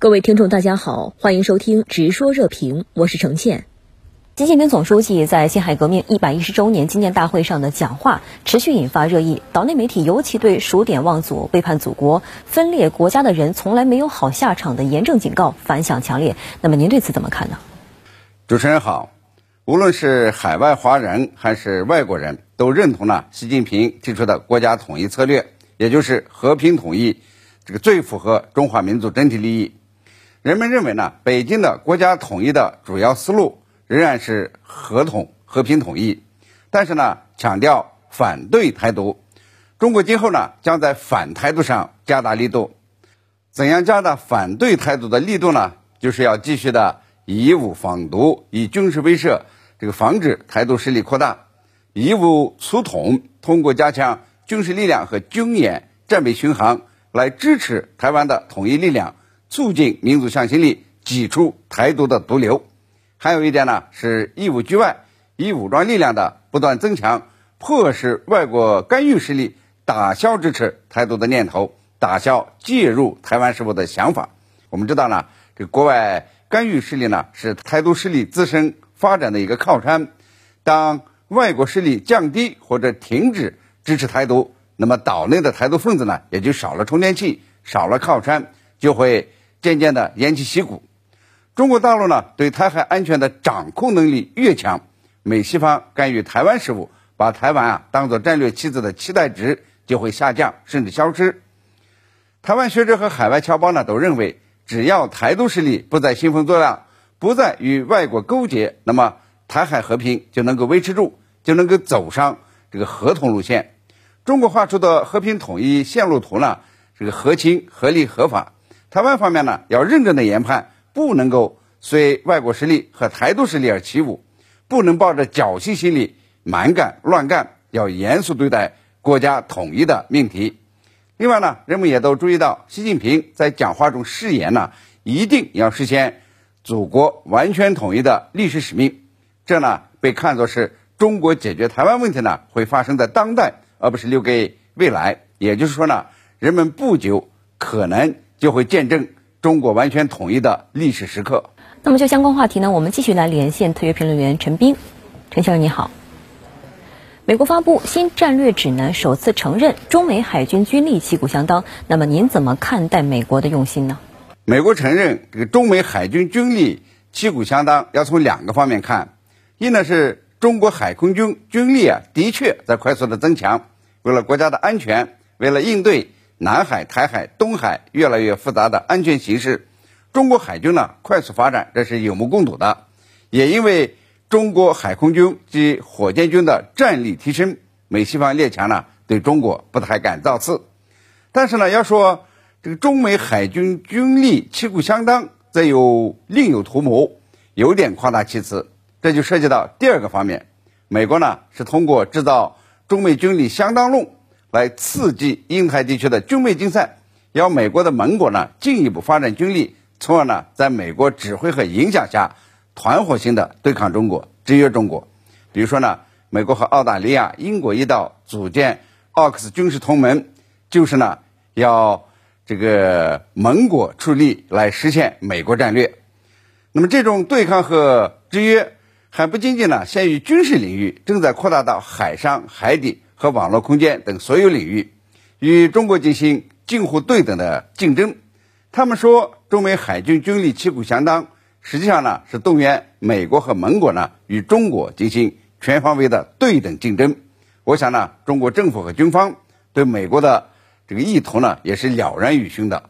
各位听众，大家好，欢迎收听《直说热评》，我是程倩。习近平总书记在辛亥革命一百一十周年纪念大会上的讲话持续引发热议，岛内媒体尤其对数典忘祖、背叛祖国、分裂国家的人从来没有好下场的严正警告反响强烈。那么您对此怎么看呢？主持人好，无论是海外华人还是外国人都认同了习近平提出的国家统一策略，也就是和平统一，这个最符合中华民族整体利益。人们认为呢，北京的国家统一的主要思路仍然是合统、和平统一，但是呢，强调反对台独。中国今后呢，将在反台独上加大力度。怎样加大反对台独的力度呢？就是要继续的以武防独，以军事威慑，这个防止台独势力扩大；以武促统，通过加强军事力量和军演、战备巡航来支持台湾的统一力量。促进民族向心力，挤出台独的毒瘤。还有一点呢，是义务局外，以武装力量的不断增强，迫使外国干预势力打消支持台独的念头，打消介入台湾事务的想法。我们知道呢，这国外干预势力呢，是台独势力自身发展的一个靠山。当外国势力降低或者停止支持台独，那么岛内的台独分子呢，也就少了充电器，少了靠山，就会。渐渐的偃旗息鼓，中国大陆呢对台海安全的掌控能力越强，美西方干预台湾事务，把台湾啊当做战略棋子的期待值就会下降甚至消失。台湾学者和海外侨胞呢都认为，只要台独势力不再兴风作浪，不再与外国勾结，那么台海和平就能够维持住，就能够走上这个合同路线。中国画出的和平统一线路图呢，这个合情合理合法。台湾方面呢，要认真的研判，不能够随外国势力和台独势力而起舞，不能抱着侥幸心理蛮干乱干，要严肃对待国家统一的命题。另外呢，人们也都注意到，习近平在讲话中誓言呢，一定要实现祖国完全统一的历史使命。这呢，被看作是中国解决台湾问题呢，会发生在当代，而不是留给未来。也就是说呢，人们不久可能。就会见证中国完全统一的历史时刻。那么，就相关话题呢，我们继续来连线特约评论员陈斌。陈先生你好。美国发布新战略指南，首次承认中美海军军力旗鼓相当。那么，您怎么看待美国的用心呢？美国承认这个中美海军军力旗鼓相当，要从两个方面看。一呢是中国海空军军力啊，的确在快速的增强。为了国家的安全，为了应对。南海、台海、东海越来越复杂的安全形势，中国海军呢快速发展，这是有目共睹的。也因为中国海空军及火箭军的战力提升，美西方列强呢对中国不太敢造次。但是呢，要说这个中美海军军力旗鼓相当，则有另有图谋，有点夸大其词。这就涉及到第二个方面，美国呢是通过制造中美军力相当论。来刺激印太地区的军备竞赛，要美国的盟国呢进一步发展军力，从而呢在美国指挥和影响下，团伙性的对抗中国、制约中国。比如说呢，美国和澳大利亚、英国一道组建奥克斯军事同盟，就是呢要这个盟国出力来实现美国战略。那么这种对抗和制约还不仅仅呢限于军事领域，正在扩大到海上、海底。和网络空间等所有领域，与中国进行近乎对等的竞争。他们说，中美海军军力旗鼓相当，实际上呢是动员美国和盟国呢与中国进行全方位的对等竞争。我想呢，中国政府和军方对美国的这个意图呢也是了然于胸的。